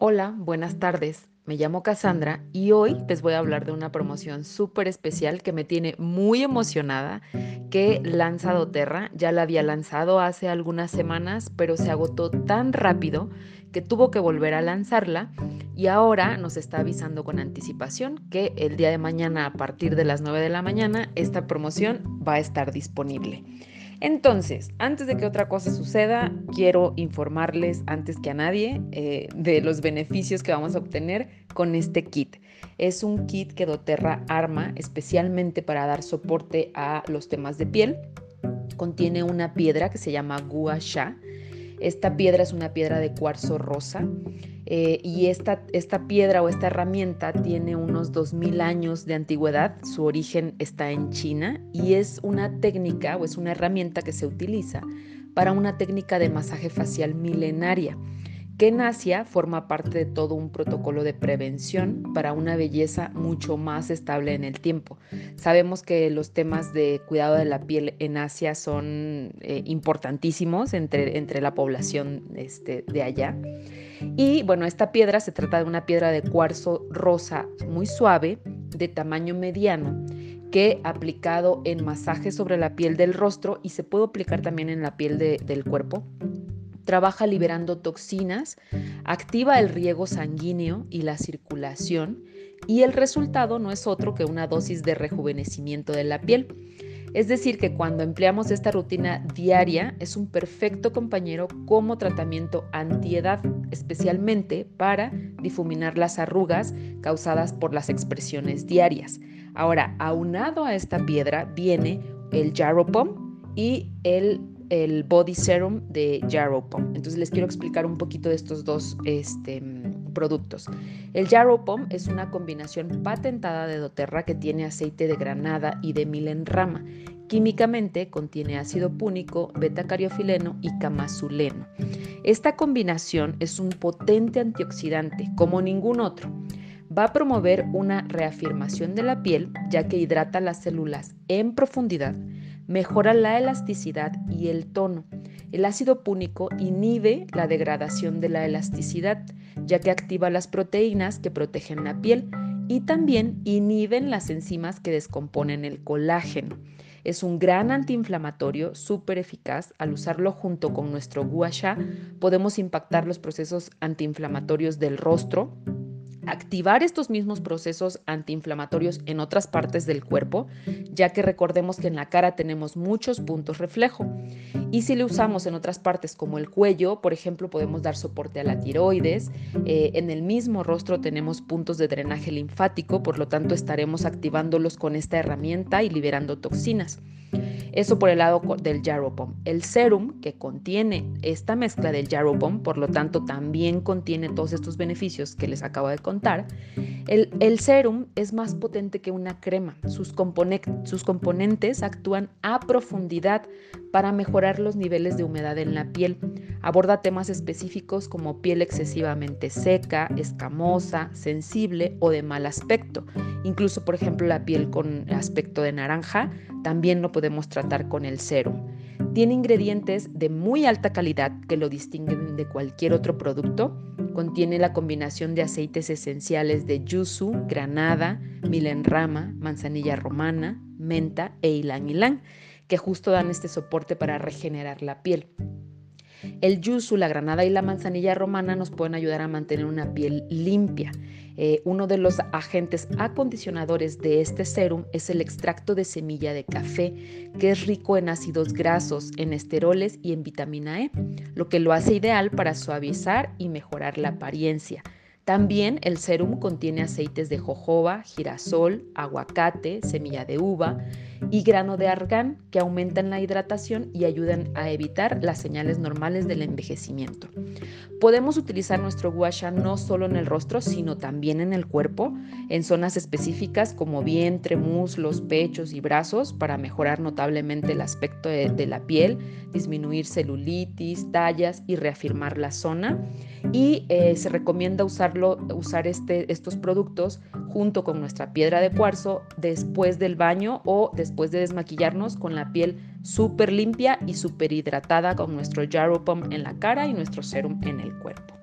Hola, buenas tardes. Me llamo Cassandra y hoy les voy a hablar de una promoción súper especial que me tiene muy emocionada que lanza doTERRA. Ya la había lanzado hace algunas semanas, pero se agotó tan rápido que tuvo que volver a lanzarla y ahora nos está avisando con anticipación que el día de mañana a partir de las 9 de la mañana esta promoción va a estar disponible. Entonces, antes de que otra cosa suceda, quiero informarles antes que a nadie eh, de los beneficios que vamos a obtener con este kit. Es un kit que doTERRA arma especialmente para dar soporte a los temas de piel. Contiene una piedra que se llama Gua Sha. Esta piedra es una piedra de cuarzo rosa eh, y esta, esta piedra o esta herramienta tiene unos 2.000 años de antigüedad, su origen está en China y es una técnica o es una herramienta que se utiliza para una técnica de masaje facial milenaria que en Asia forma parte de todo un protocolo de prevención para una belleza mucho más estable en el tiempo. Sabemos que los temas de cuidado de la piel en Asia son eh, importantísimos entre, entre la población este, de allá. Y bueno, esta piedra se trata de una piedra de cuarzo rosa muy suave, de tamaño mediano, que aplicado en masaje sobre la piel del rostro y se puede aplicar también en la piel del cuerpo, trabaja liberando toxinas, activa el riego sanguíneo y la circulación y el resultado no es otro que una dosis de rejuvenecimiento de la piel. Es decir, que cuando empleamos esta rutina diaria es un perfecto compañero como tratamiento antiedad, especialmente para difuminar las arrugas causadas por las expresiones diarias. Ahora, aunado a esta piedra viene el Jarrow y el el Body Serum de Jarrow Pom. Entonces les quiero explicar un poquito de estos dos este, productos. El Jarrow Pom es una combinación patentada de doTERRA que tiene aceite de granada y de milenrama. Químicamente contiene ácido púnico, beta-cariofileno y camazuleno. Esta combinación es un potente antioxidante como ningún otro. Va a promover una reafirmación de la piel ya que hidrata las células en profundidad mejora la elasticidad y el tono. El ácido púnico inhibe la degradación de la elasticidad, ya que activa las proteínas que protegen la piel y también inhiben las enzimas que descomponen el colágeno. Es un gran antiinflamatorio súper eficaz. Al usarlo junto con nuestro gua sha, podemos impactar los procesos antiinflamatorios del rostro, activar estos mismos procesos antiinflamatorios en otras partes del cuerpo, ya que recordemos que en la cara tenemos muchos puntos reflejo. Y si lo usamos en otras partes como el cuello, por ejemplo, podemos dar soporte a la tiroides. Eh, en el mismo rostro tenemos puntos de drenaje linfático, por lo tanto estaremos activándolos con esta herramienta y liberando toxinas. Eso por el lado del Jarrow El serum que contiene esta mezcla del Jarrow por lo tanto también contiene todos estos beneficios que les acabo de contar. El, el serum es más potente que una crema. Sus, sus componentes actúan a profundidad para mejorar los niveles de humedad en la piel. Aborda temas específicos como piel excesivamente seca, escamosa, sensible o de mal aspecto. Incluso, por ejemplo, la piel con aspecto de naranja también lo podemos tratar con el serum. Tiene ingredientes de muy alta calidad que lo distinguen de cualquier otro producto. Contiene la combinación de aceites esenciales de yuzu, granada, milenrama, manzanilla romana, menta e ylang ylang, que justo dan este soporte para regenerar la piel. El yuzu, la granada y la manzanilla romana nos pueden ayudar a mantener una piel limpia. Eh, uno de los agentes acondicionadores de este serum es el extracto de semilla de café, que es rico en ácidos grasos, en esteroles y en vitamina E, lo que lo hace ideal para suavizar y mejorar la apariencia. También el serum contiene aceites de jojoba, girasol, aguacate, semilla de uva, y grano de argán que aumentan la hidratación y ayudan a evitar las señales normales del envejecimiento. Podemos utilizar nuestro guasha no solo en el rostro, sino también en el cuerpo, en zonas específicas como vientre, muslos, pechos y brazos para mejorar notablemente el aspecto de, la piel, disminuir celulitis, tallas y reafirmar la zona. Y eh, se recomienda usarlo, usar este, estos productos junto con nuestra piedra de cuarzo después del baño o después de desmaquillarnos con la piel súper limpia y súper hidratada con nuestro Jarrow Pump en la cara y nuestro serum en el cuerpo.